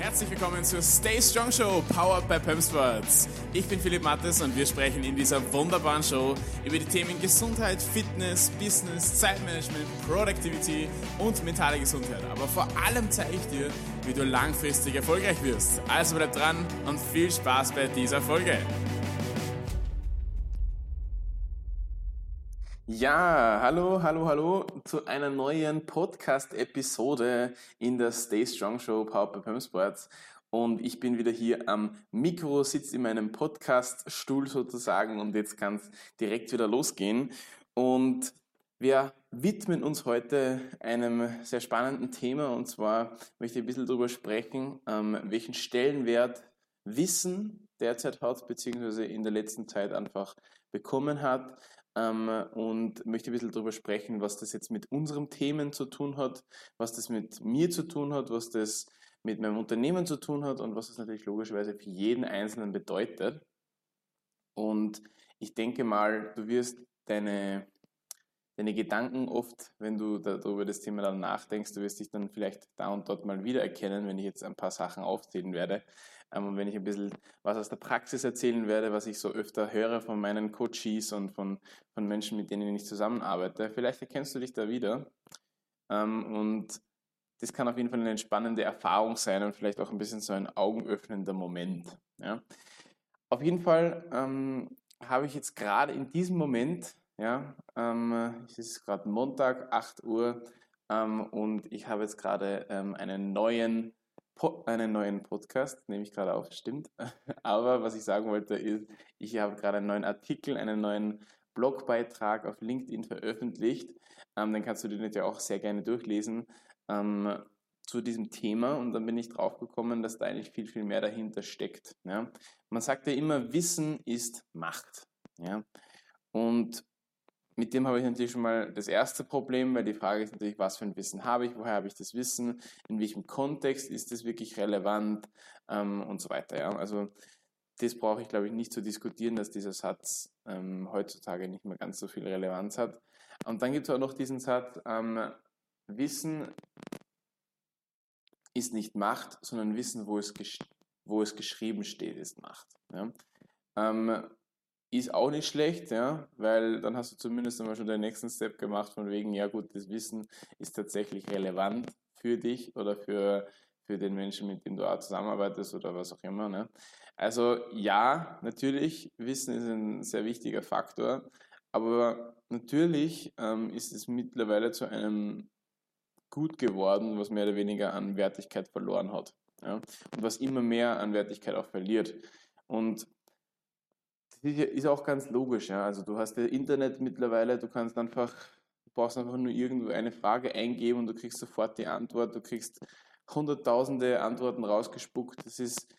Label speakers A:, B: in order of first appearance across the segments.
A: Herzlich willkommen zur Stay Strong Show, powered by Pump Sports. Ich bin Philipp Mattes und wir sprechen in dieser wunderbaren Show über die Themen Gesundheit, Fitness, Business, Zeitmanagement, Productivity und mentale Gesundheit. Aber vor allem zeige ich dir, wie du langfristig erfolgreich wirst. Also bleib dran und viel Spaß bei dieser Folge. Ja, hallo, hallo, hallo zu einer neuen Podcast-Episode in der Stay Strong Show Powered by Pam Sports. Und ich bin wieder hier am Mikro, sitze in meinem Podcast-Stuhl sozusagen und jetzt kann es direkt wieder losgehen. Und wir widmen uns heute einem sehr spannenden Thema und zwar möchte ich ein bisschen darüber sprechen, ähm, welchen Stellenwert Wissen derzeit hat, beziehungsweise in der letzten Zeit einfach bekommen hat und möchte ein bisschen darüber sprechen, was das jetzt mit unseren Themen zu tun hat, was das mit mir zu tun hat, was das mit meinem Unternehmen zu tun hat und was das natürlich logischerweise für jeden Einzelnen bedeutet. Und ich denke mal, du wirst deine, deine Gedanken oft, wenn du darüber das Thema dann nachdenkst, du wirst dich dann vielleicht da und dort mal wiedererkennen, wenn ich jetzt ein paar Sachen aufzählen werde. Ähm, und wenn ich ein bisschen was aus der Praxis erzählen werde, was ich so öfter höre von meinen Coaches und von, von Menschen, mit denen ich zusammenarbeite, vielleicht erkennst du dich da wieder. Ähm, und das kann auf jeden Fall eine entspannende Erfahrung sein und vielleicht auch ein bisschen so ein augenöffnender Moment. Ja. Auf jeden Fall ähm, habe ich jetzt gerade in diesem Moment, ja, ähm, es ist gerade Montag, 8 Uhr, ähm, und ich habe jetzt gerade ähm, einen neuen einen neuen Podcast, nehme ich gerade auf, stimmt. Aber was ich sagen wollte ist, ich habe gerade einen neuen Artikel, einen neuen Blogbeitrag auf LinkedIn veröffentlicht. Ähm, den kannst du dir natürlich auch sehr gerne durchlesen ähm, zu diesem Thema. Und dann bin ich drauf gekommen, dass da eigentlich viel, viel mehr dahinter steckt. Ja? Man sagt ja immer, Wissen ist Macht. Ja? Und mit dem habe ich natürlich schon mal das erste Problem, weil die Frage ist natürlich, was für ein Wissen habe ich, woher habe ich das Wissen, in welchem Kontext ist das wirklich relevant ähm, und so weiter. Ja? Also das brauche ich, glaube ich, nicht zu diskutieren, dass dieser Satz ähm, heutzutage nicht mehr ganz so viel Relevanz hat. Und dann gibt es auch noch diesen Satz, ähm, Wissen ist nicht Macht, sondern Wissen, wo es, wo es geschrieben steht, ist Macht. Ja? Ähm, ist auch nicht schlecht, ja, weil dann hast du zumindest einmal schon den nächsten Step gemacht, von wegen, ja gut, das Wissen ist tatsächlich relevant für dich oder für, für den Menschen, mit dem du auch zusammenarbeitest oder was auch immer. Ne? Also ja, natürlich, Wissen ist ein sehr wichtiger Faktor, aber natürlich ähm, ist es mittlerweile zu einem Gut geworden, was mehr oder weniger an Wertigkeit verloren hat. Ja? Und was immer mehr an Wertigkeit auch verliert. Und ist auch ganz logisch. Ja. Also du hast ja Internet mittlerweile, du kannst einfach, du brauchst einfach nur irgendwo eine Frage eingeben und du kriegst sofort die Antwort, du kriegst hunderttausende Antworten rausgespuckt. Das ist,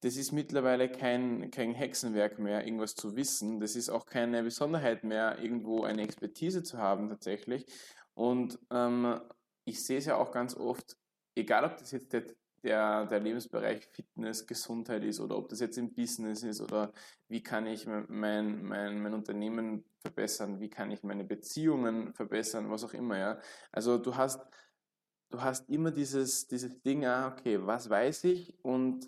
A: das ist mittlerweile kein, kein Hexenwerk mehr, irgendwas zu wissen. Das ist auch keine Besonderheit mehr, irgendwo eine Expertise zu haben tatsächlich. Und ähm, ich sehe es ja auch ganz oft, egal ob das jetzt der der, der Lebensbereich Fitness, Gesundheit ist oder ob das jetzt im Business ist oder wie kann ich mein, mein, mein Unternehmen verbessern, wie kann ich meine Beziehungen verbessern, was auch immer, ja. Also du hast, du hast immer dieses, dieses Ding, ah, okay, was weiß ich und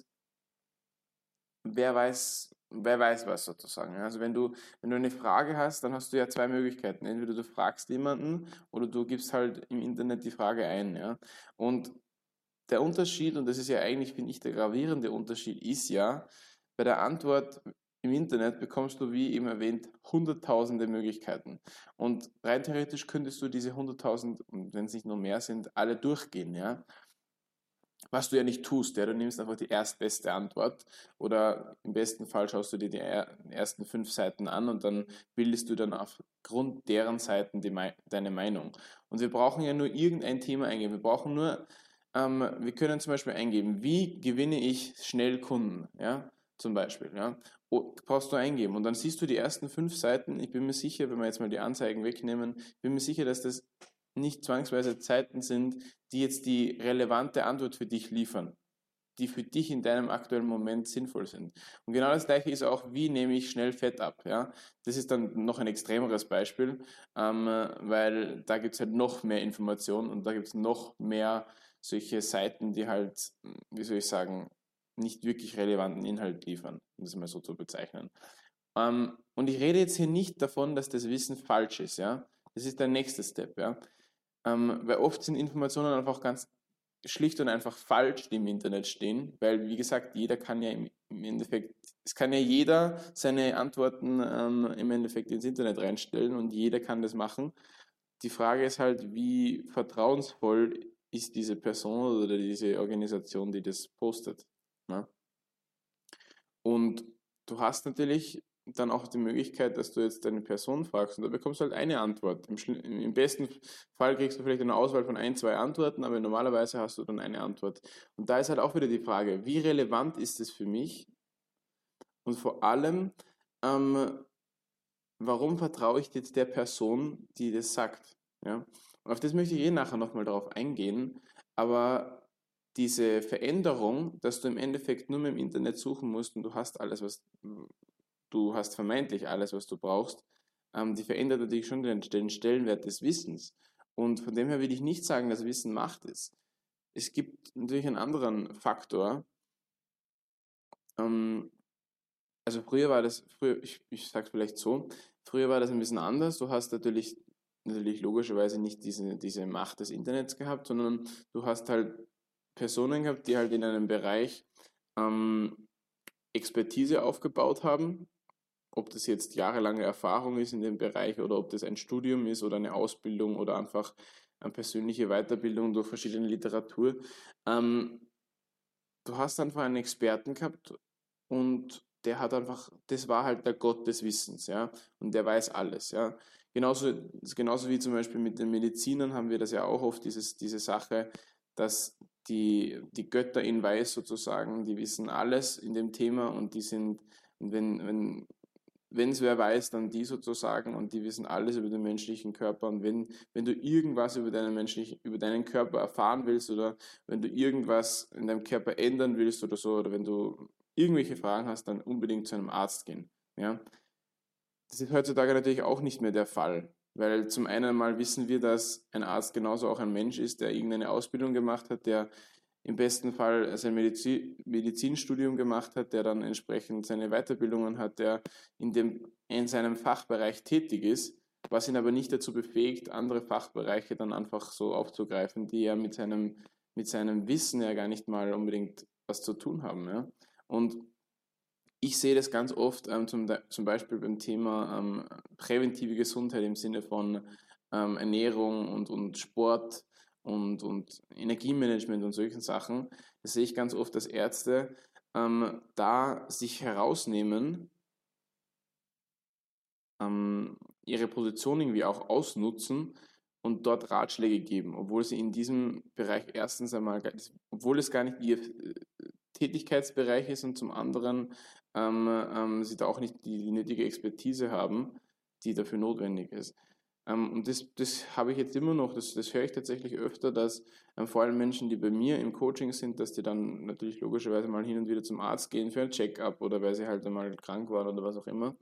A: wer weiß, wer weiß was sozusagen. Also wenn du, wenn du eine Frage hast, dann hast du ja zwei Möglichkeiten. Entweder du fragst jemanden oder du gibst halt im Internet die Frage ein, ja. Und der Unterschied, und das ist ja eigentlich, finde ich, der gravierende Unterschied, ist ja, bei der Antwort im Internet bekommst du, wie eben erwähnt, hunderttausende Möglichkeiten. Und rein theoretisch könntest du diese hunderttausend, wenn es nicht nur mehr sind, alle durchgehen, ja. Was du ja nicht tust, ja, du nimmst einfach die erstbeste Antwort oder im besten Fall schaust du dir die ersten fünf Seiten an und dann bildest du dann aufgrund deren Seiten die, deine Meinung. Und wir brauchen ja nur irgendein Thema eingeben. Wir brauchen nur ähm, wir können zum Beispiel eingeben, wie gewinne ich schnell Kunden, ja, zum Beispiel, ja, brauchst du eingeben und dann siehst du die ersten fünf Seiten, ich bin mir sicher, wenn wir jetzt mal die Anzeigen wegnehmen, ich bin mir sicher, dass das nicht zwangsweise Zeiten sind, die jetzt die relevante Antwort für dich liefern. die für dich in deinem aktuellen Moment sinnvoll sind. Und genau das gleiche ist auch, wie nehme ich schnell Fett ab. Ja? Das ist dann noch ein extremeres Beispiel, ähm, weil da gibt es halt noch mehr Informationen und da gibt es noch mehr solche Seiten, die halt, wie soll ich sagen, nicht wirklich relevanten Inhalt liefern, um das mal so zu bezeichnen. Ähm, und ich rede jetzt hier nicht davon, dass das Wissen falsch ist. Ja? Das ist der nächste Step. Ja? Ähm, weil oft sind Informationen einfach ganz schlicht und einfach falsch, die im Internet stehen, weil wie gesagt, jeder kann ja im, Endeffekt, es kann ja jeder seine Antworten ähm, im Endeffekt ins Internet reinstellen und jeder kann das machen. Die Frage ist halt, wie vertrauensvoll ist diese Person oder diese Organisation, die das postet. Ne? Und du hast natürlich dann auch die Möglichkeit, dass du jetzt deine Person fragst und da bekommst du halt eine Antwort. Im, Im, besten Fall kriegst du vielleicht eine Auswahl von ein, zwei Antworten, aber normalerweise hast du dann eine Antwort. Und da ist halt auch wieder die Frage, wie relevant ist es für mich? Und vor allem, ähm, warum vertraue ich jetzt der Person, die das sagt? Ja? Und auf das möchte ich eh nachher nochmal darauf eingehen, aber diese Veränderung, dass du im Endeffekt nur mit dem Internet suchen musst und du hast alles, was du hast vermeintlich alles, was du brauchst, ähm, die verändert natürlich schon den, den Stellenwert des Wissens. Und von dem her will ich nicht sagen, dass Wissen Macht ist. Es gibt natürlich einen anderen Faktor. Ähm, also früher war das, früher, ich, ich sage vielleicht so, früher war das ein bisschen anders. Du hast natürlich, natürlich logischerweise nicht diese, diese Macht des Internets gehabt, sondern du hast halt Personen gehabt, die halt in einem Bereich ähm, Expertise aufgebaut haben, ob das jetzt jahrelange Erfahrung ist in dem Bereich oder ob das ein Studium ist oder eine Ausbildung oder einfach eine persönliche Weiterbildung durch verschiedene Literatur. Ähm, du hast einfach einen Experten gehabt und der hat einfach, das war halt der Gott des Wissens, ja, und der weiß alles, ja. Genauso, genauso wie zum Beispiel mit den Medizinern haben wir das ja auch oft, dieses, diese Sache, dass die, die Götter in Weiß sozusagen, die wissen alles in dem Thema und die sind, wenn, wenn wenn es wer weiß, dann die sozusagen und die wissen alles über den menschlichen Körper. Und wenn, wenn du irgendwas über deinen, menschlichen, über deinen Körper erfahren willst oder wenn du irgendwas in deinem Körper ändern willst oder so, oder wenn du irgendwelche Fragen hast, dann unbedingt zu einem Arzt gehen. Ja? Das ist heutzutage natürlich auch nicht mehr der Fall. Weil zum einen mal wissen wir, dass ein Arzt genauso auch ein Mensch ist, der irgendeine Ausbildung gemacht hat, der im besten Fall sein Medizin, Medizinstudium gemacht hat, der dann entsprechend seine Weiterbildungen hat, der in, dem, in seinem Fachbereich tätig ist, was ihn aber nicht dazu befähigt, andere Fachbereiche dann einfach so aufzugreifen, die ja mit seinem, mit seinem Wissen ja gar nicht mal unbedingt was zu tun haben. Ja? Und ich sehe das ganz oft ähm, zum, zum Beispiel beim Thema ähm, präventive Gesundheit im Sinne von ähm, Ernährung und, und Sport und, und Energiemanagement und solchen Sachen, das sehe ich ganz oft, dass Ärzte ähm, da sich herausnehmen, ähm, ihre Position irgendwie auch ausnutzen und dort Ratschläge geben, obwohl sie in diesem Bereich erstens einmal, obwohl es gar nicht ihr Tätigkeitsbereich ist und zum anderen ähm, ähm, sie da auch nicht die, die nötige Expertise haben, die dafür notwendig ist. Ähm, und das, das habe ich jetzt immer noch, das, das höre ich tatsächlich öfter, dass ähm, vor allem Menschen, die bei mir im Coaching sind, dass die dann natürlich logischerweise mal hin und wieder zum Arzt gehen für ein Check-up oder weil sie halt einmal krank waren oder was auch immer.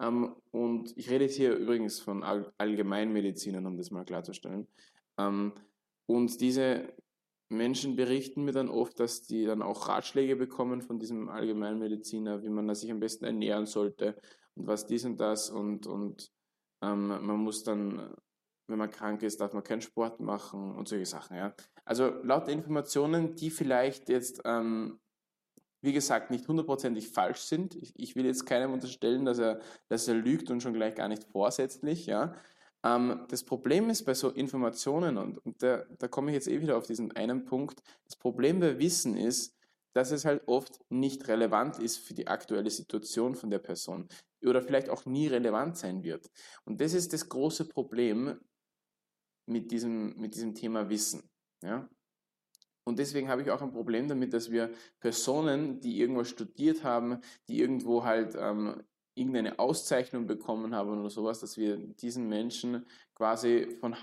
A: Ähm, und ich rede jetzt hier übrigens von All Allgemeinmedizinern, um das mal klarzustellen. Ähm, und diese Menschen berichten mir dann oft, dass die dann auch Ratschläge bekommen von diesem Allgemeinmediziner, wie man sich am besten ernähren sollte und was dies und das und, und ähm, man muss dann, wenn man krank ist, darf man keinen Sport machen und solche Sachen. Ja. Also laut Informationen, die vielleicht jetzt, ähm, wie gesagt, nicht hundertprozentig falsch sind. Ich, ich, will jetzt keinem unterstellen, dass er, dass er lügt und schon gleich gar nicht vorsätzlich. Ja. Ähm, das Problem ist bei so Informationen, und, und da, da komme ich jetzt eh wieder auf diesen einen Punkt, das Problem bei Wissen ist, dass es halt oft nicht relevant ist für die aktuelle Situation von der Person oder vielleicht auch nie relevant sein wird. Und das ist das große Problem mit diesem, mit diesem Thema Wissen. Ja? Und deswegen habe ich auch ein Problem damit, dass wir Personen, die irgendwas studiert haben, die irgendwo halt ähm, irgendeine Auszeichnung bekommen haben oder sowas, dass wir diesen Menschen quasi von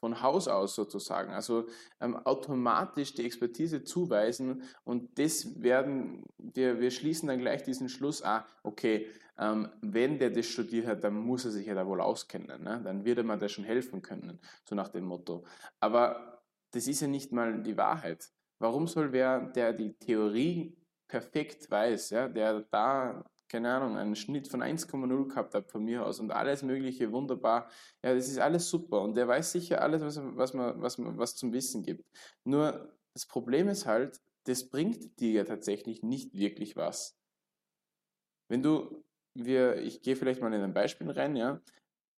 A: von Haus aus sozusagen, also ähm, automatisch die Expertise zuweisen und das werden, wir, wir schließen dann gleich diesen Schluss, ah, okay, ähm, wenn der das studiert hat, dann muss er sich ja da wohl auskennen, ne? dann wird er mir da schon helfen können, so nach dem Motto. Aber das ist ja nicht mal die Wahrheit. Warum soll wer, der die Theorie perfekt weiß, ja, der da keine Ahnung, einen Schnitt von 1,0 gehabt hat von mir aus und alles Mögliche wunderbar. Ja, das ist alles super und der weiß sicher alles, was, was, man, was, man, was zum Wissen gibt. Nur das Problem ist halt, das bringt dir ja tatsächlich nicht wirklich was. Wenn du, wir, ich gehe vielleicht mal in ein Beispiel rein, ja,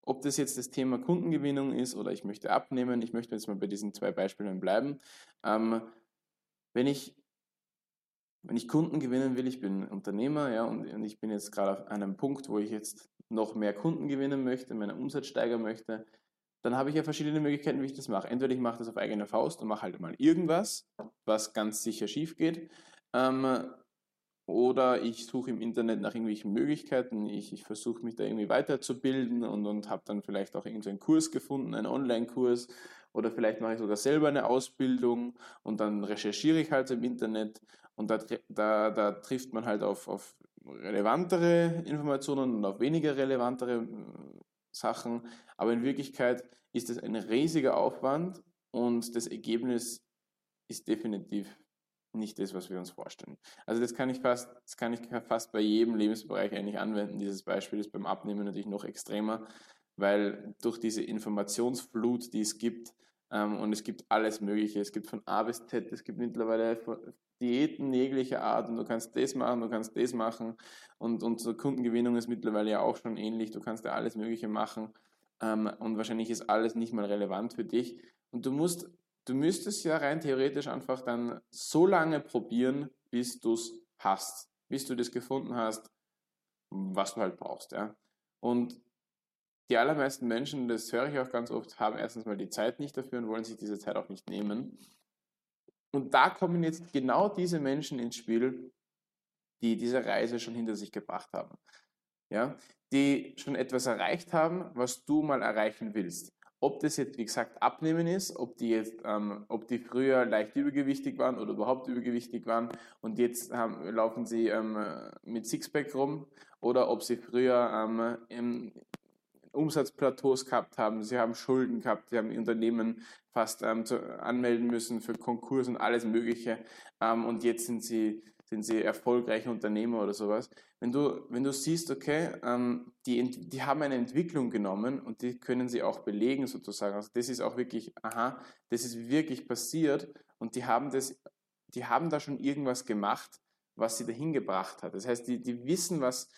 A: ob das jetzt das Thema Kundengewinnung ist oder ich möchte abnehmen, ich möchte jetzt mal bei diesen zwei Beispielen bleiben. Ähm, wenn ich wenn ich Kunden gewinnen will, ich bin Unternehmer, ja, und, und ich bin jetzt gerade auf einem Punkt, wo ich jetzt noch mehr Kunden gewinnen möchte, meinen Umsatz steigern möchte, dann habe ich ja verschiedene Möglichkeiten, wie ich das mache. Entweder ich mache das auf eigene Faust und mache halt mal irgendwas, was ganz sicher schief geht, ähm, oder ich suche im Internet nach irgendwelchen Möglichkeiten, ich, ich versuche mich da irgendwie weiterzubilden und, und habe dann vielleicht auch irgendeinen Kurs gefunden, einen Online-Kurs, oder vielleicht mache ich sogar selber eine Ausbildung und dann recherchiere ich halt im Internet und da, da, da trifft man halt auf, auf relevantere Informationen und auf weniger relevantere hm, Sachen. Aber in Wirklichkeit ist es ein riesiger Aufwand und das Ergebnis ist definitiv nicht das, was wir uns vorstellen. Also das kann ich fast, das kann ich fast bei jedem Lebensbereich eigentlich anwenden. Dieses Beispiel ist beim Abnehmen natürlich noch extremer, weil durch diese Informationsflut, die es gibt, und es gibt alles Mögliche. Es gibt von A bis Z, es gibt mittlerweile Diäten jeglicher Art und du kannst das machen, du kannst das machen. Und unsere Kundengewinnung ist mittlerweile ja auch schon ähnlich, du kannst ja alles Mögliche machen. Ähm, und wahrscheinlich ist alles nicht mal relevant für dich. Und du musst, du müsstest ja rein theoretisch einfach dann so lange probieren, bis du es hast, bis du das gefunden hast, was du halt brauchst, ja. Und die allermeisten Menschen, das höre ich auch ganz oft, haben erstens mal die Zeit nicht dafür und wollen sich diese Zeit auch nicht nehmen. Und da kommen jetzt genau diese Menschen ins Spiel, die diese Reise schon hinter sich gebracht haben. Ja, die schon etwas erreicht haben, was du mal erreichen willst. Ob das jetzt, wie gesagt, abnehmen ist, ob die jetzt, ähm, ob die früher leicht übergewichtig waren oder überhaupt übergewichtig waren und jetzt haben, laufen sie ähm, mit Sixpack rum oder ob sie früher ähm, Umsatzplateaus gehabt haben, sie haben Schulden gehabt, sie haben Unternehmen fast ähm, zu, anmelden müssen für Konkurs und alles Mögliche ähm, und jetzt sind sie, sind sie erfolgreiche Unternehmer oder sowas. Wenn du, wenn du siehst, okay, ähm, die, die haben eine Entwicklung genommen und die können sie auch belegen sozusagen. Also das ist auch wirklich, aha, das ist wirklich passiert und die haben das, die haben da schon irgendwas gemacht, was sie dahin gebracht hat. Das heißt, die, die wissen, was,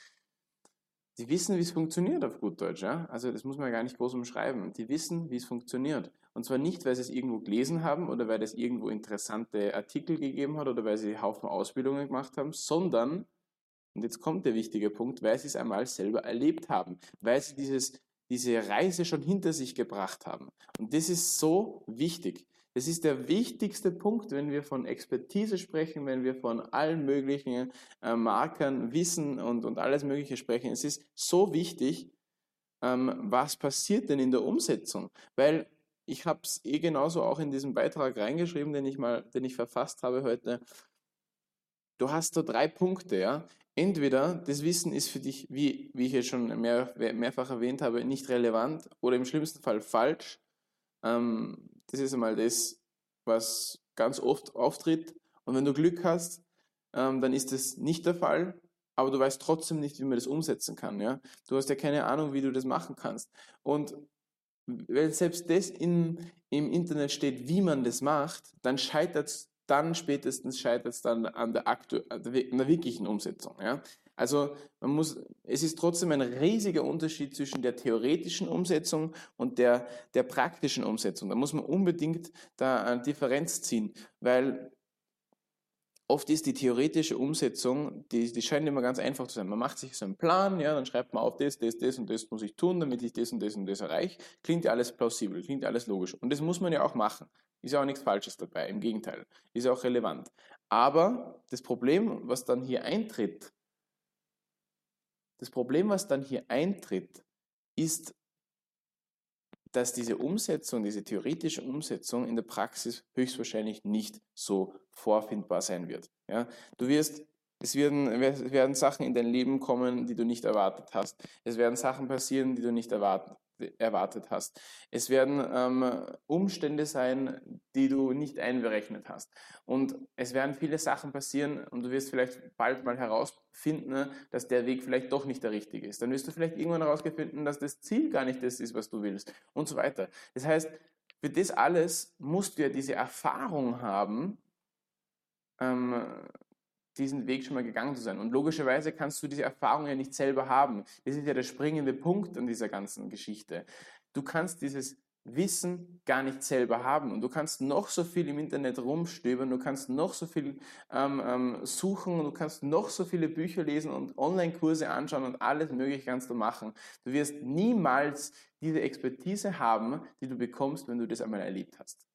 A: die wissen, wie es funktioniert auf gut Deutsch. Ja? Also das muss man gar nicht groß umschreiben. Die wissen, wie es funktioniert. Und zwar nicht, weil sie es irgendwo gelesen haben oder weil es irgendwo interessante Artikel gegeben hat oder weil sie Haufen Ausbildungen gemacht haben, sondern, und jetzt kommt der wichtige Punkt, weil sie es einmal selber erlebt haben, weil sie dieses, diese Reise schon hinter sich gebracht haben. Und das ist so wichtig. Das ist der wichtigste Punkt, wenn wir von Expertise sprechen, wenn wir von allen möglichen äh, Markern, Wissen und, und alles Mögliche sprechen. Es ist so wichtig, ähm, was passiert denn in der Umsetzung? Weil ich habe es eh genauso auch in diesem Beitrag reingeschrieben, den ich mal, den ich verfasst habe heute. Du hast da drei Punkte, ja. Entweder das Wissen ist für dich, wie, wie ich jetzt schon mehr, mehrfach erwähnt habe, nicht relevant oder im schlimmsten Fall falsch. Ähm, das ist einmal das, was ganz oft auftritt. Und wenn du Glück hast, ähm, dann ist das nicht der Fall, aber du weißt trotzdem nicht, wie man das umsetzen kann. Ja? Du hast ja keine Ahnung, wie du das machen kannst. Und wenn selbst das in, im Internet steht, wie man das macht, dann scheitert es dann spätestens scheitert es dann an der, aktu an der wirklichen Umsetzung. Ja? Also man muss, es ist trotzdem ein riesiger Unterschied zwischen der theoretischen Umsetzung und der, der praktischen Umsetzung. Da muss man unbedingt da eine Differenz ziehen, weil oft ist die theoretische Umsetzung, die, die scheint immer ganz einfach zu sein. Man macht sich so einen Plan, ja, dann schreibt man auf, das, das, das und das muss ich tun, damit ich das und das und das erreiche. Klingt ja alles plausibel, klingt alles logisch. Und das muss man ja auch machen. Ist ja auch nichts Falsches dabei, im Gegenteil. Ist ja auch relevant. Aber das Problem, was dann hier eintritt, das Problem, was dann hier eintritt, ist, dass diese Umsetzung, diese theoretische Umsetzung in der Praxis höchstwahrscheinlich nicht so vorfindbar sein wird. Ja? Du wirst es werden, werden Sachen in dein Leben kommen, die du nicht erwartet hast. Es werden Sachen passieren, die du nicht erwartet, erwartet hast. Es werden ähm, Umstände sein, die du nicht einberechnet hast. Und es werden viele Sachen passieren und du wirst vielleicht bald mal herausfinden, ne, dass der Weg vielleicht doch nicht der richtige ist. Dann wirst du vielleicht irgendwann herausfinden, dass das Ziel gar nicht das ist, was du willst und so weiter. Das heißt, für das alles musst du ja diese Erfahrung haben, ähm, diesen Weg schon mal gegangen zu sein. Und logischerweise kannst du diese Erfahrung ja nicht selber haben. Das ist ja der springende Punkt an dieser ganzen Geschichte. Du kannst dieses Wissen gar nicht selber haben. Und du kannst noch so viel im Internet rumstöbern, du kannst noch so viel ähm, ähm, suchen, du kannst noch so viele Bücher lesen und Online-Kurse anschauen und alles Mögliche kannst du machen. Du wirst niemals diese Expertise haben, die du bekommst, wenn du das einmal erlebt hast.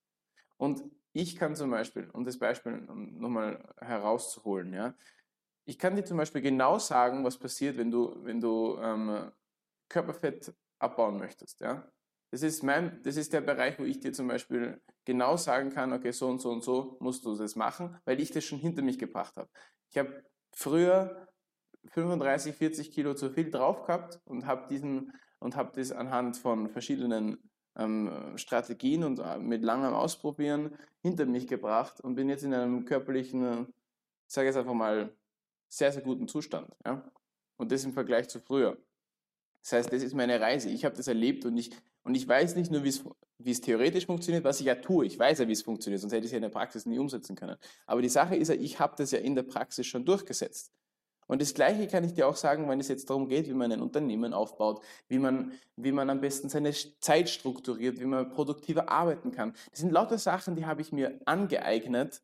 A: Und ich kann zum Beispiel, um das Beispiel nochmal herauszuholen, ja, ich kann dir zum Beispiel genau sagen, was passiert, wenn du, wenn du ähm, Körperfett abbauen möchtest. Ja? Das, ist mein, das ist der Bereich, wo ich dir zum Beispiel genau sagen kann, okay, so und so und so musst du das machen, weil ich das schon hinter mich gebracht habe. Ich habe früher 35, 40 Kilo zu viel drauf gehabt und habe diesen und habe das anhand von verschiedenen ähm, Strategien und äh, mit langem Ausprobieren hinter mich gebracht und bin jetzt in einem körperlichen, ich sage jetzt einfach mal, sehr, sehr guten Zustand. Ja? Und das im Vergleich zu früher. Das heißt, das ist meine Reise. Ich habe das erlebt und ich, und ich weiß nicht nur, wie es theoretisch funktioniert, was ich ja tue. Ich weiß ja, wie es funktioniert, sonst hätte ich es ja in der Praxis nie umsetzen können. Aber die Sache ist ja, ich habe das ja in der Praxis schon durchgesetzt. Und das Gleiche kann ich dir auch sagen, wenn es jetzt darum geht, wie man ein Unternehmen aufbaut, wie man, wie man am besten seine Zeit strukturiert, wie man produktiver arbeiten kann. Das sind lauter Sachen, die habe ich mir angeeignet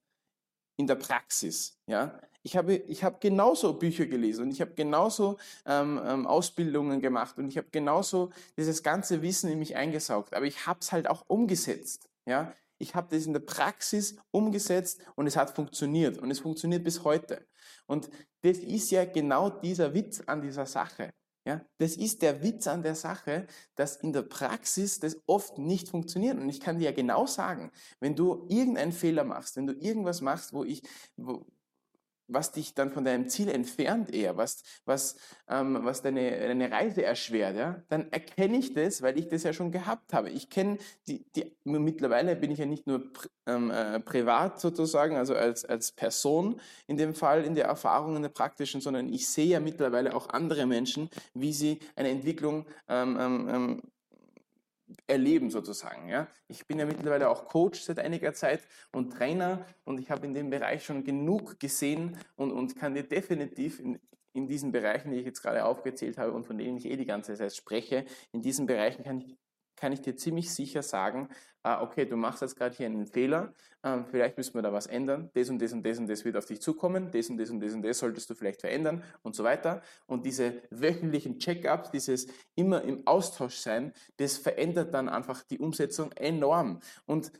A: in der Praxis. Ja? Ich habe, ich habe genauso Bücher gelesen und ich habe genauso ähm, ähm, Ausbildungen gemacht und ich habe genauso dieses ganze Wissen in mich eingesaugt. Aber ich habe es halt auch umgesetzt. Ja? Ich habe das in der Praxis umgesetzt und es hat funktioniert und es funktioniert bis heute. Und das ist ja genau dieser Witz an dieser Sache. Ja, das ist der Witz an der Sache, dass in der Praxis das oft nicht funktioniert. Und ich kann dir ja genau sagen, wenn du irgendeinen Fehler machst, wenn du irgendwas machst, wo ich, was dich dann von deinem Ziel entfernt eher, was, was, ähm, was deine, deine Reise erschwert, ja, dann erkenne ich das, weil ich das ja schon gehabt habe. Ich kenne die, die, mittlerweile bin ich ja nicht nur ähm, äh, privat sozusagen, also als, als Person in dem Fall, in der Erfahrung, in der praktischen, sondern ich sehe ja mittlerweile auch andere Menschen, wie sie eine Entwicklung ähm, ähm, ähm erleben sozusagen. Ja? Ich bin ja mittlerweile auch Coach seit einiger Zeit und Trainer und ich habe in dem Bereich schon genug gesehen und, und kann dir definitiv in, in diesen Bereichen, die ich jetzt gerade aufgezählt habe und von denen ich eh die ganze Zeit spreche, in diesen Bereichen kann ich kann ich dir ziemlich sicher sagen, äh, okay, du machst jetzt gerade hier einen Fehler, äh, vielleicht müssen wir da was ändern, das und das und das und das wird auf dich zukommen, das und das und das und das solltest du vielleicht verändern und so weiter. Und diese wöchentlichen Check-ups, dieses immer im Austausch sein, das verändert dann einfach die Umsetzung enorm. Und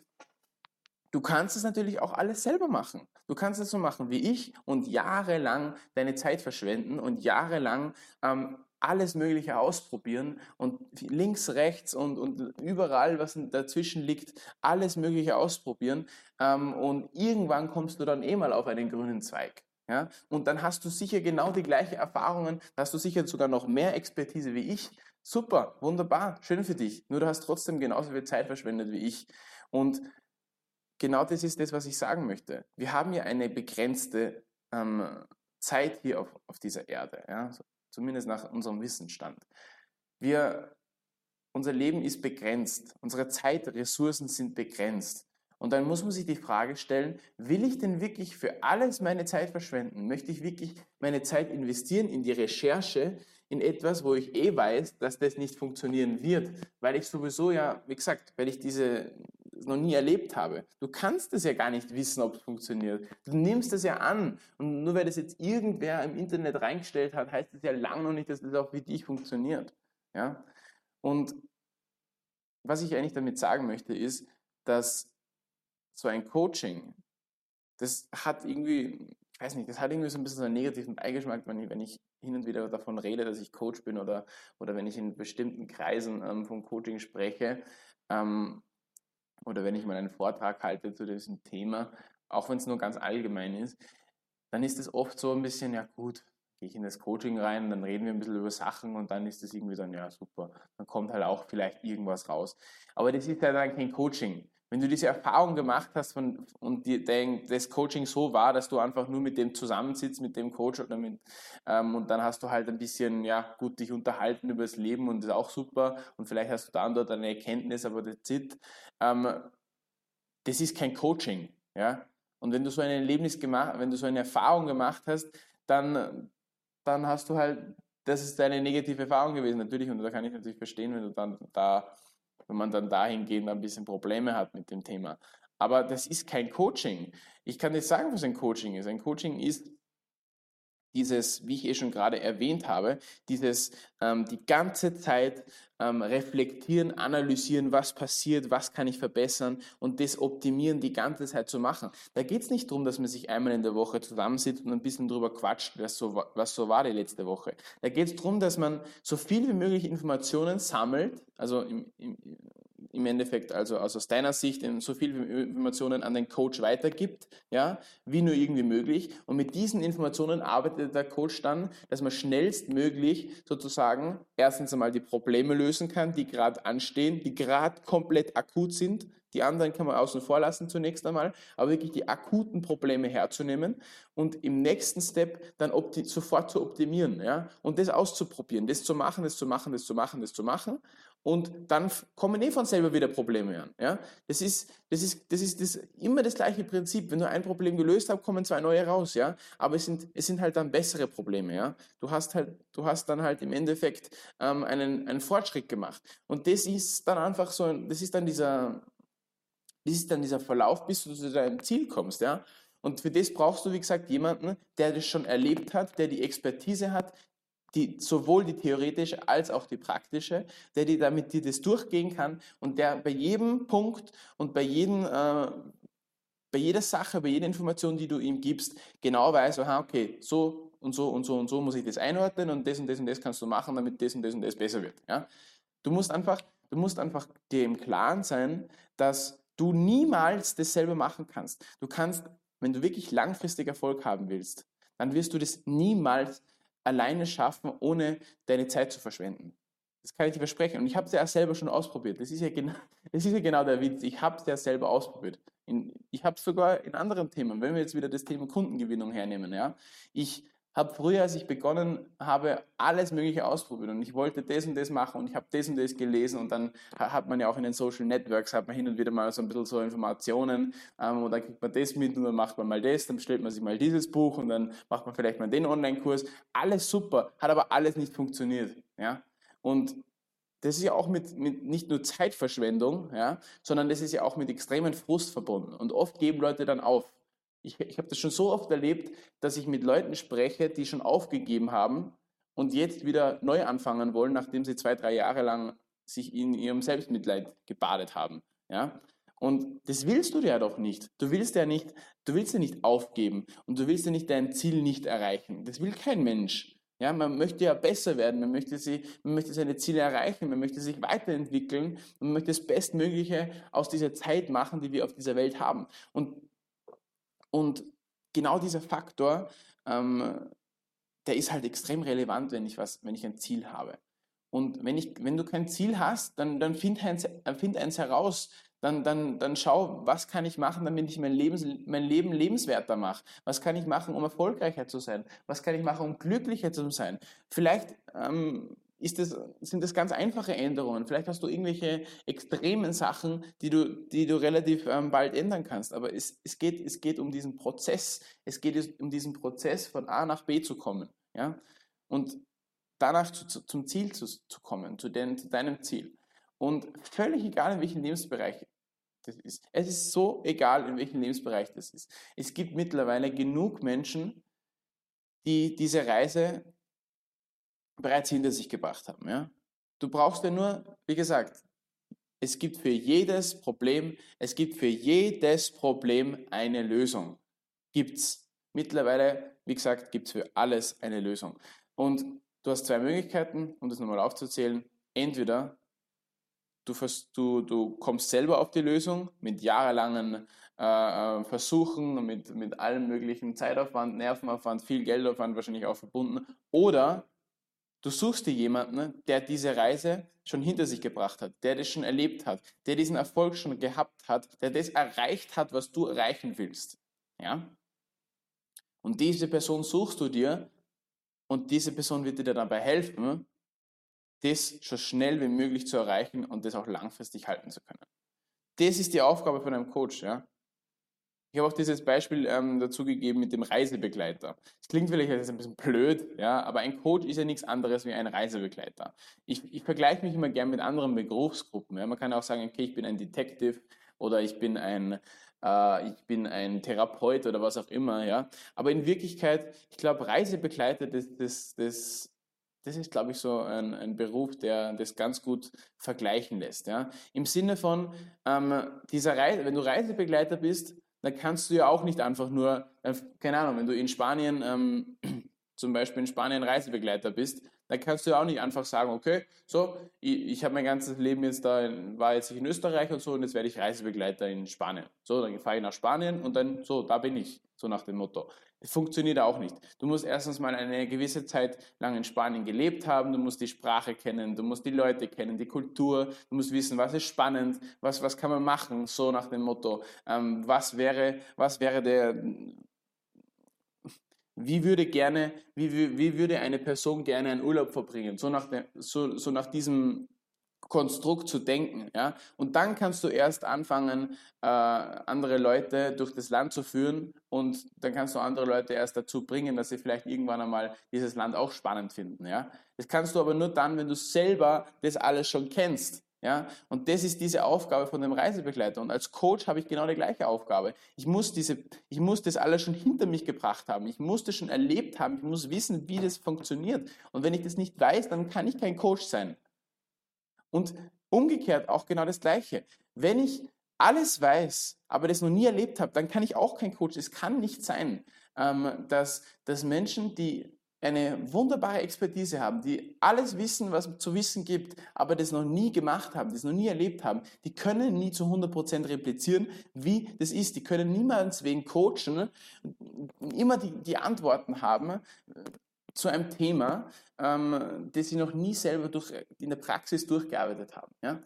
A: Du kannst es natürlich auch alles selber machen. Du kannst es so machen wie ich und jahrelang deine Zeit verschwenden und jahrelang ähm, alles Mögliche ausprobieren und links, rechts und, und überall, was dazwischen liegt, alles Mögliche ausprobieren. Ähm, und irgendwann kommst du dann eh mal auf einen grünen Zweig. Ja? Und dann hast du sicher genau die gleichen Erfahrungen, hast du sicher sogar noch mehr Expertise wie ich. Super, wunderbar, schön für dich. Nur du hast trotzdem genauso viel Zeit verschwendet wie ich. Und genau das ist das, was ich sagen möchte. Wir haben ja eine begrenzte ähm, Zeit hier auf, auf dieser Erde. Ja? Zumindest nach unserem Wissensstand. Wir, unser Leben ist begrenzt, unsere Zeitressourcen sind begrenzt. Und dann muss man sich die Frage stellen, will ich denn wirklich für alles meine Zeit verschwenden? Möchte ich wirklich meine Zeit investieren in die Recherche, in etwas, wo ich eh weiß, dass das nicht funktionieren wird, weil ich sowieso ja, wie gesagt, weil ich diese noch nie erlebt habe. Du kannst es ja gar nicht wissen, ob es funktioniert. Du nimmst es ja an. Und nur weil das jetzt irgendwer im Internet reingestellt hat, heißt es ja lange noch nicht, dass das auch für dich funktioniert. Ja? Und was ich eigentlich damit sagen möchte, ist, dass so ein Coaching, das hat irgendwie, ich weiß nicht, das hat irgendwie so ein bisschen so einen negativen Beigeschmack, wenn ich, wenn ich hin und wieder davon rede, dass ich Coach bin oder, oder wenn ich in bestimmten Kreisen ähm, vom Coaching spreche. ähm, oder wenn ich mal einen Vortrag halte zu diesem Thema, auch wenn es nur ganz allgemein ist, dann ist es oft so ein bisschen, ja gut, gehe ich in das Coaching rein, dann reden wir ein bisschen über Sachen und dann ist es irgendwie dann, ja super, dann kommt halt auch vielleicht irgendwas raus. Aber das ist ja dann kein Coaching. Wenn du diese Erfahrung gemacht hast von, und die, dein, das Coaching so war, dass du einfach nur mit dem zusammensitzt, mit dem Coach oder mit, ähm, und dann hast du halt ein bisschen, ja, gut, dich unterhalten über das Leben und das ist auch super und vielleicht hast du da und dort eine Erkenntnis, aber that's it. Ähm, das ist kein Coaching, ja. Und wenn du so ein Erlebnis gemacht, wenn du so eine Erfahrung gemacht hast, dann, dann hast du halt, das ist deine negative Erfahrung gewesen, natürlich, und da kann ich natürlich verstehen, wenn du dann da wenn man dann dahingehend ein bisschen Probleme hat mit dem Thema. Aber das ist kein Coaching. Ich kann nicht sagen, was ein Coaching ist. Ein Coaching ist dieses, wie ich eh schon gerade erwähnt habe, dieses ähm, die ganze Zeit ähm, reflektieren, analysieren, was passiert, was kann ich verbessern und das optimieren die ganze Zeit zu machen. Da geht es nicht darum, dass man sich einmal in der Woche zusammensitzt und ein bisschen drüber quatscht, was so, was so war die letzte Woche. Da geht es darum, dass man so viel wie möglich Informationen sammelt, also im, im, im Endeffekt also aus deiner Sicht so viel Informationen an den Coach weitergibt, ja, wie nur irgendwie möglich. Und mit diesen Informationen arbeitet der Coach dann, dass man schnellstmöglich sozusagen erstens einmal die Probleme lösen kann, die gerade anstehen, die gerade komplett akut sind. Die anderen kann man außen vor lassen zunächst einmal, aber wirklich die akuten Probleme herzunehmen und im nächsten Step dann sofort zu optimieren ja, und das auszuprobieren, das zu machen, das zu machen, das zu machen, das zu machen und dann kommen eh von selber wieder Probleme an. Ja? Das ist, das ist, das ist das, immer das gleiche Prinzip. Wenn du ein Problem gelöst hast, kommen zwei neue raus. Ja? Aber es sind, es sind halt dann bessere Probleme. Ja? Du, hast halt, du hast dann halt im Endeffekt ähm, einen, einen Fortschritt gemacht. Und das ist dann einfach so, das ist dann dieser, das ist dann dieser Verlauf, bis du zu deinem Ziel kommst. Ja? Und für das brauchst du, wie gesagt, jemanden, der das schon erlebt hat, der die Expertise hat, die, sowohl die theoretische als auch die praktische, der die damit dir das durchgehen kann und der bei jedem Punkt und bei, jedem, äh, bei jeder Sache, bei jeder Information, die du ihm gibst, genau weiß, aha, okay, so und so und so und so muss ich das einordnen und das und das und das kannst du machen, damit das und das und das besser wird. Ja? Du musst einfach, du musst einfach dir im Klaren sein, dass du niemals dasselbe machen kannst. Du kannst, wenn du wirklich langfristig Erfolg haben willst, dann wirst du das niemals alleine schaffen, ohne deine Zeit zu verschwenden. Das kann ich dir versprechen. Und ich habe es ja selber schon ausprobiert. Das ist ja genau, das ist ja genau der Witz. Ich habe es ja selber ausprobiert. In, ich habe es sogar in anderen Themen, wenn wir jetzt wieder das Thema Kundengewinnung hernehmen. Ja, ich habe früher, als ich begonnen habe, alles Mögliche ausprobiert und ich wollte das und das machen und ich habe das und das gelesen und dann hat man ja auch in den Social Networks, hat man hin und wieder mal so ein bisschen so Informationen ähm, und dann kriegt man das mit und dann macht man mal das, dann bestellt man sich mal dieses Buch und dann macht man vielleicht mal den Online-Kurs. Alles super, hat aber alles nicht funktioniert. Ja? Und das ist ja auch mit, mit nicht nur Zeitverschwendung, ja, sondern das ist ja auch mit extremen Frust verbunden. Und oft geben Leute dann auf. Ich, ich habe das schon so oft erlebt, dass ich mit Leuten spreche, die schon aufgegeben haben und jetzt wieder neu anfangen wollen, nachdem sie zwei, drei Jahre lang sich in ihrem Selbstmitleid gebadet haben. Ja? Und das willst du ja doch nicht. Du willst ja nicht, du willst ja nicht aufgeben und du willst ja nicht dein Ziel nicht erreichen. Das will kein Mensch. Ja, man möchte ja besser werden, man möchte, sie, man möchte seine Ziele erreichen, man möchte sich weiterentwickeln und man möchte das Bestmögliche aus dieser Zeit machen, die wir auf dieser Welt haben. Und und genau dieser Faktor, ähm, der ist halt extrem relevant, wenn ich, was, wenn ich ein Ziel habe. Und wenn, ich, wenn du kein Ziel hast, dann, dann find, eins, äh, find eins heraus, dann, dann, dann schau, was kann ich machen, damit ich mein, Lebens, mein Leben lebenswerter mache? Was kann ich machen, um erfolgreicher zu sein? Was kann ich machen, um glücklicher zu sein? Vielleicht ähm, ist das, sind das ganz einfache Änderungen. Vielleicht hast du irgendwelche extremen Sachen, die du, die du relativ ähm, bald ändern kannst. Aber es, es, geht, es geht um diesen Prozess. Es geht um diesen Prozess, von A nach B zu kommen. Ja? Und danach zu, zu, zum Ziel zu, zu kommen, zu, den, zu deinem Ziel. Und völlig egal, in welchem Lebensbereich das ist. Es ist so egal, in welchem Lebensbereich das ist. Es gibt mittlerweile genug Menschen, die diese Reise bereits hinter sich gebracht haben. Ja? Du brauchst ja nur, wie gesagt, es gibt für jedes Problem, es gibt für jedes Problem eine Lösung. Gibt's. Mittlerweile, wie gesagt, gibt es für alles eine Lösung. Und du hast zwei Möglichkeiten, um das nochmal aufzuzählen. Entweder du, du, du kommst selber auf die Lösung mit jahrelangen äh, äh, Versuchen, mit, mit allem möglichen Zeitaufwand, Nervenaufwand, viel Geldaufwand wahrscheinlich auch verbunden. Oder du suchst dir jemanden, der diese Reise schon hinter sich gebracht hat, der das schon erlebt hat, der diesen Erfolg schon gehabt hat, der das erreicht hat, was du erreichen willst. Ja? Und diese Person suchst du dir und diese Person wird dir dabei helfen, das so schnell wie möglich zu erreichen und das auch langfristig halten zu können. Das ist die Aufgabe von einem Coach. Ja? Ich habe auch dieses Beispiel ähm, dazu gegeben mit dem Reisebegleiter. Es klingt vielleicht jetzt ein bisschen blöd, ja, aber ein Coach ist ja nichts anderes wie ein Reisebegleiter. Ich, ich vergleiche mich immer gern mit anderen Berufsgruppen. Ja. Man kann auch sagen, okay, ich bin ein Detective oder ich bin ein, äh, ich bin ein Therapeut oder was auch immer. Ja. Aber in Wirklichkeit, ich glaube, Reisebegleiter, das, das, das das ist, glaube ich, so ein, ein, Beruf, der das ganz gut vergleichen lässt. Ja? Im Sinne von, ähm, dieser Reise, wenn du Reisebegleiter bist, dann kannst du ja auch nicht einfach nur, äh, keine Ahnung, wenn du in Spanien, ähm, zum Beispiel in Spanien Reisebegleiter bist, dann kannst du ja auch nicht einfach sagen, okay, so, ich, ich habe mein ganzes Leben jetzt da, war jetzt in Österreich und so und jetzt werde ich Reisebegleiter in Spanien. So, dann fahre ich nach Spanien und dann, so, da bin ich, so nach dem Motto. Funktioniert auch nicht. Du musst erstens mal eine gewisse Zeit lang in Spanien gelebt haben, du musst die Sprache kennen, du musst die Leute kennen, die Kultur, du musst wissen, was ist spannend, was, was kann man machen, so nach dem Motto. Ähm, was, wäre, was wäre der, wie würde gerne, wie, wie würde eine Person gerne einen Urlaub verbringen? So nach, der, so, so nach diesem Konstrukt zu denken. Ja? Und dann kannst du erst anfangen, äh, andere Leute durch das Land zu führen und dann kannst du andere Leute erst dazu bringen, dass sie vielleicht irgendwann einmal dieses Land auch spannend finden. Ja? Das kannst du aber nur dann, wenn du selber das alles schon kennst. Ja, und das ist diese Aufgabe von dem Reisebegleiter. Und als Coach habe ich genau die gleiche Aufgabe. Ich muss, diese, ich muss das alles schon hinter mich gebracht haben. Ich muss das schon erlebt haben. Ich muss wissen, wie das funktioniert. Und wenn ich das nicht weiß, dann kann ich kein Coach sein. Und umgekehrt auch genau das Gleiche. Wenn ich alles weiß, aber das noch nie erlebt habe, dann kann ich auch kein Coach. Es kann nicht sein, ähm, dass, dass Menschen, die eine wunderbare Expertise haben, die alles wissen, was zu wissen gibt, aber das noch nie gemacht haben, das noch nie erlebt haben, die können nie zu 100% replizieren, wie das ist. Die können niemals wegen coachen, immer die, die Antworten haben, zu einem Thema, ähm, das sie noch nie selber durch, in der Praxis durchgearbeitet haben. Ja?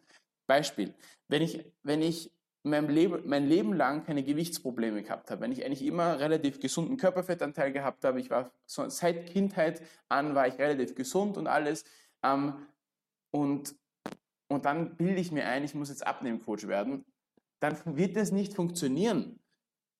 A: Beispiel, wenn ich, wenn ich mein Leben, mein Leben lang keine Gewichtsprobleme gehabt habe, wenn ich eigentlich immer relativ gesunden Körperfettanteil gehabt habe, ich war so, seit Kindheit an war ich relativ gesund und alles, ähm, und, und dann bilde ich mir ein, ich muss jetzt Abnehmcoach werden, dann wird das nicht funktionieren.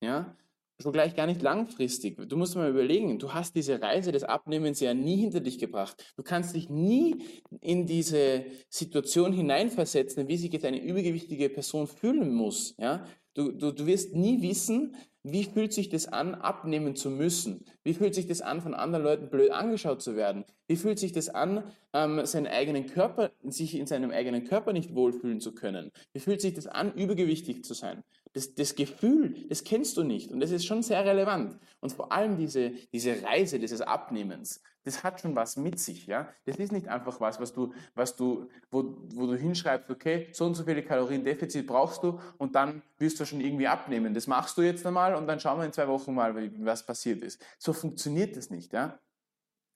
A: Ja? Schon gleich gar nicht langfristig. Du musst mal überlegen, du hast diese Reise des Abnehmens ja nie hinter dich gebracht. Du kannst dich nie in diese Situation hineinversetzen, wie sich jetzt eine übergewichtige Person fühlen muss. Ja? Du, du, du wirst nie wissen, wie fühlt sich das an, abnehmen zu müssen? Wie fühlt sich das an, von anderen Leuten blöd angeschaut zu werden? Wie fühlt sich das an, ähm, seinen eigenen Körper, sich in seinem eigenen Körper nicht wohlfühlen zu können? Wie fühlt sich das an, übergewichtig zu sein? Das, das Gefühl, das kennst du nicht und das ist schon sehr relevant. Und vor allem diese, diese Reise dieses Abnehmens, das hat schon was mit sich. Ja? Das ist nicht einfach was, was du, was du, wo, wo du hinschreibst, okay, so und so viele Kalorien Defizit brauchst du und dann wirst du schon irgendwie abnehmen. Das machst du jetzt einmal und dann schauen wir in zwei Wochen mal, was passiert ist. So funktioniert das nicht. Ja?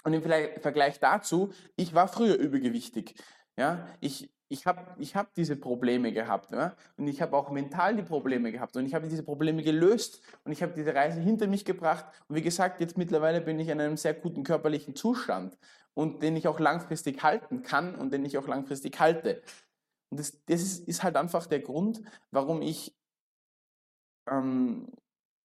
A: Und im Vergleich dazu, ich war früher übergewichtig. Ja, ich, ich habe ich hab diese Probleme gehabt ja? und ich habe auch mental die Probleme gehabt und ich habe diese Probleme gelöst und ich habe diese Reise hinter mich gebracht und wie gesagt, jetzt mittlerweile bin ich in einem sehr guten körperlichen Zustand und den ich auch langfristig halten kann und den ich auch langfristig halte. Und das, das ist, ist halt einfach der Grund, warum ich, ähm,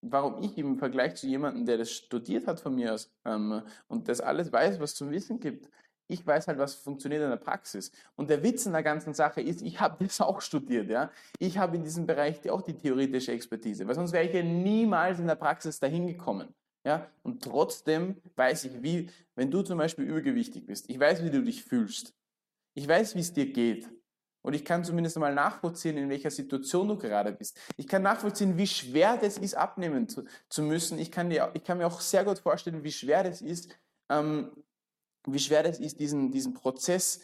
A: warum ich im Vergleich zu jemandem, der das studiert hat von mir aus ähm, und das alles weiß, was zum Wissen gibt, ich weiß halt, was funktioniert in der Praxis. Und der Witz in der ganzen Sache ist, ich habe das auch studiert. Ja? Ich habe in diesem Bereich auch die theoretische Expertise, weil sonst wäre ich ja niemals in der Praxis dahin gekommen. Ja? Und trotzdem weiß ich, wie, wenn du zum Beispiel übergewichtig bist, ich weiß, wie du dich fühlst. Ich weiß, wie es dir geht. Und ich kann zumindest mal nachvollziehen, in welcher Situation du gerade bist. Ich kann nachvollziehen, wie schwer das ist, abnehmen zu, zu müssen. Ich kann, dir, ich kann mir auch sehr gut vorstellen, wie schwer das ist, ähm, wie schwer das ist, diesen, diesen Prozess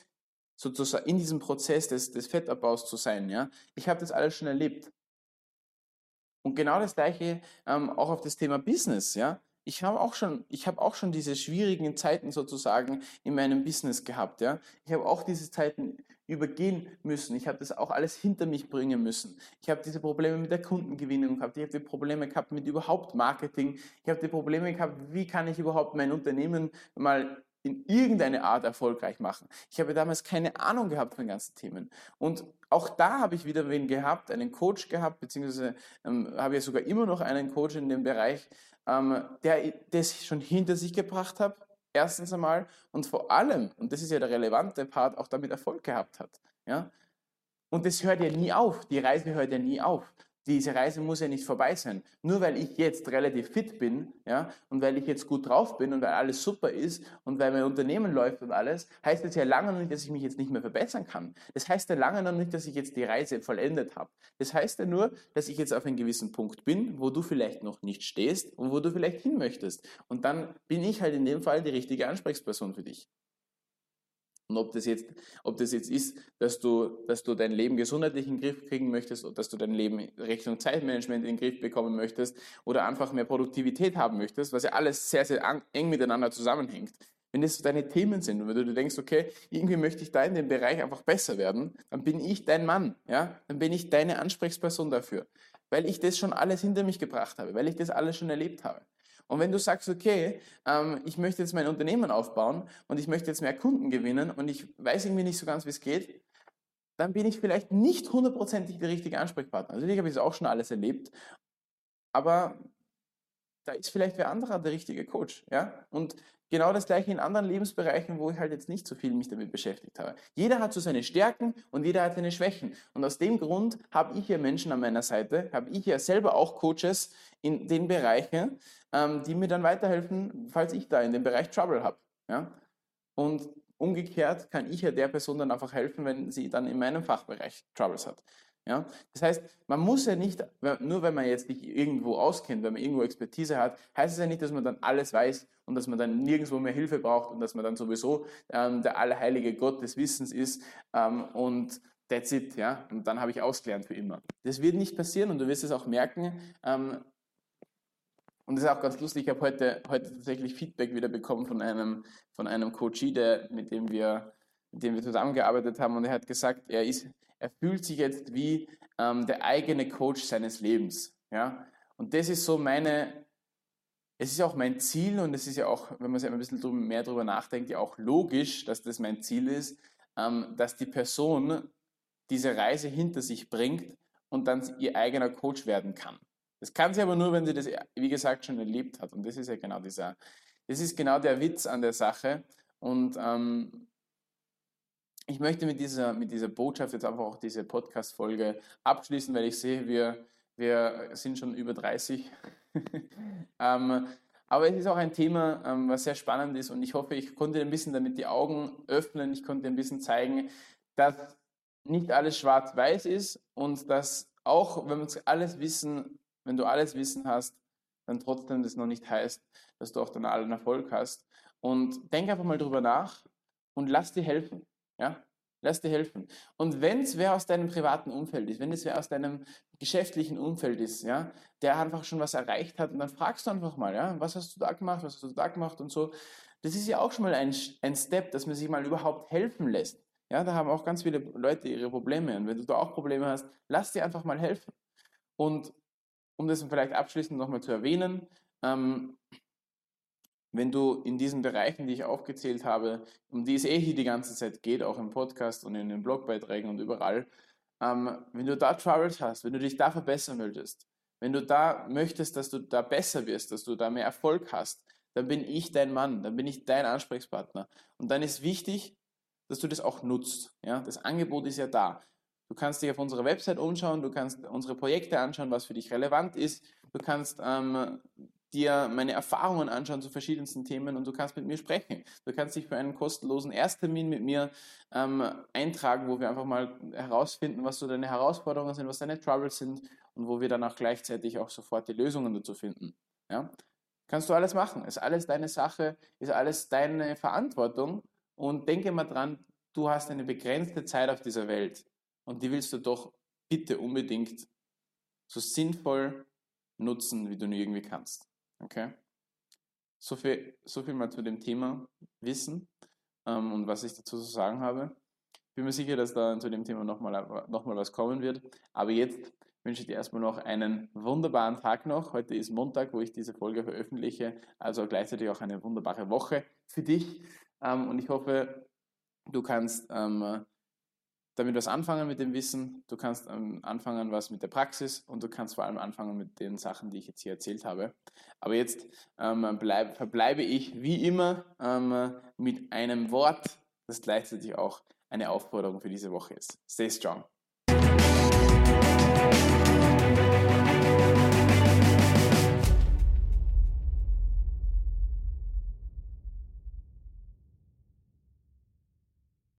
A: sozusagen in diesem Prozess des, des Fettabbaus zu sein. Ja? Ich habe das alles schon erlebt. Und genau das gleiche ähm, auch auf das Thema Business. Ja? Ich habe auch schon, auch schon diese schwierigen Zeiten sozusagen in meinem Business gehabt. Ja? Ich habe auch diese Zeiten übergehen müssen. Ich habe das auch alles hinter mich bringen müssen. Ich habe diese Probleme mit der Kundengewinnung gehabt. Ich habe die Probleme gehabt mit überhaupt Marketing. Ich habe die Probleme gehabt, wie kann ich überhaupt mein Unternehmen mal in irgendeine Art erfolgreich machen. Ich habe damals keine Ahnung gehabt von ganzen Themen. Und auch da habe ich wieder wen gehabt, einen Coach gehabt, beziehungsweise ähm, habe ich sogar immer noch einen Coach in dem Bereich, ähm, der das schon hinter sich gebracht hat, erstens einmal, und vor allem, und das ist ja der relevante Part, auch damit Erfolg gehabt hat. Ja? Und das hört ja nie auf, die Reise hört ja nie auf diese Reise muss ja nicht vorbei sein. Nur weil ich jetzt relativ fit bin, ja, und weil ich jetzt gut drauf bin und weil alles super ist und weil mein Unternehmen läuft und alles, heißt das ja lange noch nicht, dass ich mich jetzt nicht mehr verbessern kann. Das heißt ja lange noch nicht, dass ich jetzt die Reise vollendet habe. Das heißt ja nur, dass ich jetzt auf einen gewissen Punkt bin, wo du vielleicht noch nicht stehst und wo du vielleicht hin möchtest. Und dann bin ich halt in dem Fall die richtige Ansprechperson für dich. Und ob das jetzt, ob das jetzt ist, dass du, dass du dein Leben gesundheitlich in den Griff kriegen möchtest oder dass du dein Leben Richtung Zeitmanagement in den Griff bekommen möchtest oder einfach mehr Produktivität haben möchtest, was ja alles sehr, sehr eng miteinander zusammenhängt. Wenn das deine Themen sind und wenn du denkst, okay, irgendwie möchte ich da in dem Bereich einfach besser werden, dann bin ich dein Mann, ja, dann bin ich deine Ansprechperson dafür, weil ich das schon alles hinter mich gebracht habe, weil ich das alles schon erlebt habe. Und wenn du sagst, okay, ähm, ich möchte jetzt mein Unternehmen aufbauen und ich möchte jetzt mehr Kunden gewinnen und ich weiß irgendwie nicht so ganz, wie es geht, dann bin ich vielleicht nicht hundertprozentig der richtige Ansprechpartner. Also ich habe das auch schon alles erlebt, aber da ist vielleicht wer anderer der richtige Coach. Ja? Und Genau das gleiche in anderen Lebensbereichen, wo ich halt jetzt nicht so viel mich damit beschäftigt habe. Jeder hat so seine Stärken und jeder hat seine Schwächen. Und aus dem Grund habe ich hier Menschen an meiner Seite, habe ich ja selber auch Coaches in den Bereichen, ähm, die mir dann weiterhelfen, falls ich da in dem Bereich Trouble habe. Ja? Und umgekehrt kann ich ja der Person dann einfach helfen, wenn sie dann in meinem Fachbereich Troubles hat. Ja? Das heißt, man muss ja nicht, nur wenn man jetzt nicht irgendwo auskennt, wenn man irgendwo Expertise hat, heißt es ja nicht, dass man dann alles weiß und dass man dann nirgendwo mehr Hilfe braucht und dass man dann sowieso ähm, der allerheilige Gott des Wissens ist ähm, und that's it, ja, und dann habe ich ausgelernt für immer. Das wird nicht passieren und du wirst es auch merken. Ähm, und das ist auch ganz lustig, ich habe heute, heute tatsächlich Feedback wieder bekommen von einem, von einem Coachie, der, mit dem wir mit dem wir zusammengearbeitet haben, und er hat gesagt, er ist, er fühlt sich jetzt wie ähm, der eigene Coach seines Lebens. Ja? Und das ist so meine, es ist auch mein Ziel und es ist ja auch, wenn man sich ein bisschen mehr darüber nachdenkt, ja auch logisch, dass das mein Ziel ist, ähm, dass die Person diese Reise hinter sich bringt und dann ihr eigener Coach werden kann. Das kann sie aber nur, wenn sie das, wie gesagt, schon erlebt hat. Und das ist ja genau dieser, das ist genau der Witz an der Sache. Und ähm, ich möchte mit dieser, mit dieser Botschaft jetzt einfach auch diese Podcast-Folge abschließen, weil ich sehe, wir, wir sind schon über 30. ähm, aber es ist auch ein Thema, ähm, was sehr spannend ist und ich hoffe, ich konnte ein bisschen damit die Augen öffnen, ich konnte ein bisschen zeigen, dass nicht alles schwarz-weiß ist und dass auch, wenn wir alles wissen, wenn du alles Wissen hast, dann trotzdem das noch nicht heißt, dass du auch dann allen Erfolg hast. Und denk einfach mal drüber nach und lass dir helfen. Ja? Lass dir helfen. Und wenn es wer aus deinem privaten Umfeld ist, wenn es wer aus deinem geschäftlichen Umfeld ist, ja, der einfach schon was erreicht hat, und dann fragst du einfach mal, ja, was hast du da gemacht, was hast du da gemacht und so. Das ist ja auch schon mal ein, ein Step, dass man sich mal überhaupt helfen lässt. Ja, da haben auch ganz viele Leute ihre Probleme. Und wenn du da auch Probleme hast, lass dir einfach mal helfen. Und um das vielleicht abschließend nochmal zu erwähnen, ähm, wenn du in diesen Bereichen, die ich aufgezählt habe, um die es eh hier die ganze Zeit geht, auch im Podcast und in den Blogbeiträgen und überall, ähm, wenn du da Troubles hast, wenn du dich da verbessern möchtest, wenn du da möchtest, dass du da besser wirst, dass du da mehr Erfolg hast, dann bin ich dein Mann, dann bin ich dein Ansprechpartner. Und dann ist wichtig, dass du das auch nutzt. Ja? Das Angebot ist ja da. Du kannst dich auf unserer Website umschauen, du kannst unsere Projekte anschauen, was für dich relevant ist. Du kannst ähm, dir meine Erfahrungen anschauen zu verschiedensten Themen und du kannst mit mir sprechen. Du kannst dich für einen kostenlosen Ersttermin mit mir ähm, eintragen, wo wir einfach mal herausfinden, was so deine Herausforderungen sind, was deine Troubles sind und wo wir dann auch gleichzeitig auch sofort die Lösungen dazu finden. Ja? Kannst du alles machen. Ist alles deine Sache, ist alles deine Verantwortung und denke mal dran, du hast eine begrenzte Zeit auf dieser Welt und die willst du doch bitte unbedingt so sinnvoll nutzen, wie du nur irgendwie kannst. Okay? So viel, so viel mal zu dem Thema Wissen ähm, und was ich dazu zu sagen habe. Bin mir sicher, dass da zu dem Thema nochmal noch mal was kommen wird. Aber jetzt wünsche ich dir erstmal noch einen wunderbaren Tag noch. Heute ist Montag, wo ich diese Folge veröffentliche. Also gleichzeitig auch eine wunderbare Woche für dich. Ähm, und ich hoffe, du kannst ähm, damit was anfangen mit dem Wissen, du kannst ähm, anfangen was mit der Praxis und du kannst vor allem anfangen mit den Sachen, die ich jetzt hier erzählt habe. Aber jetzt ähm, bleib, verbleibe ich wie immer ähm, mit einem Wort, das gleichzeitig auch eine Aufforderung für diese Woche ist. Stay strong.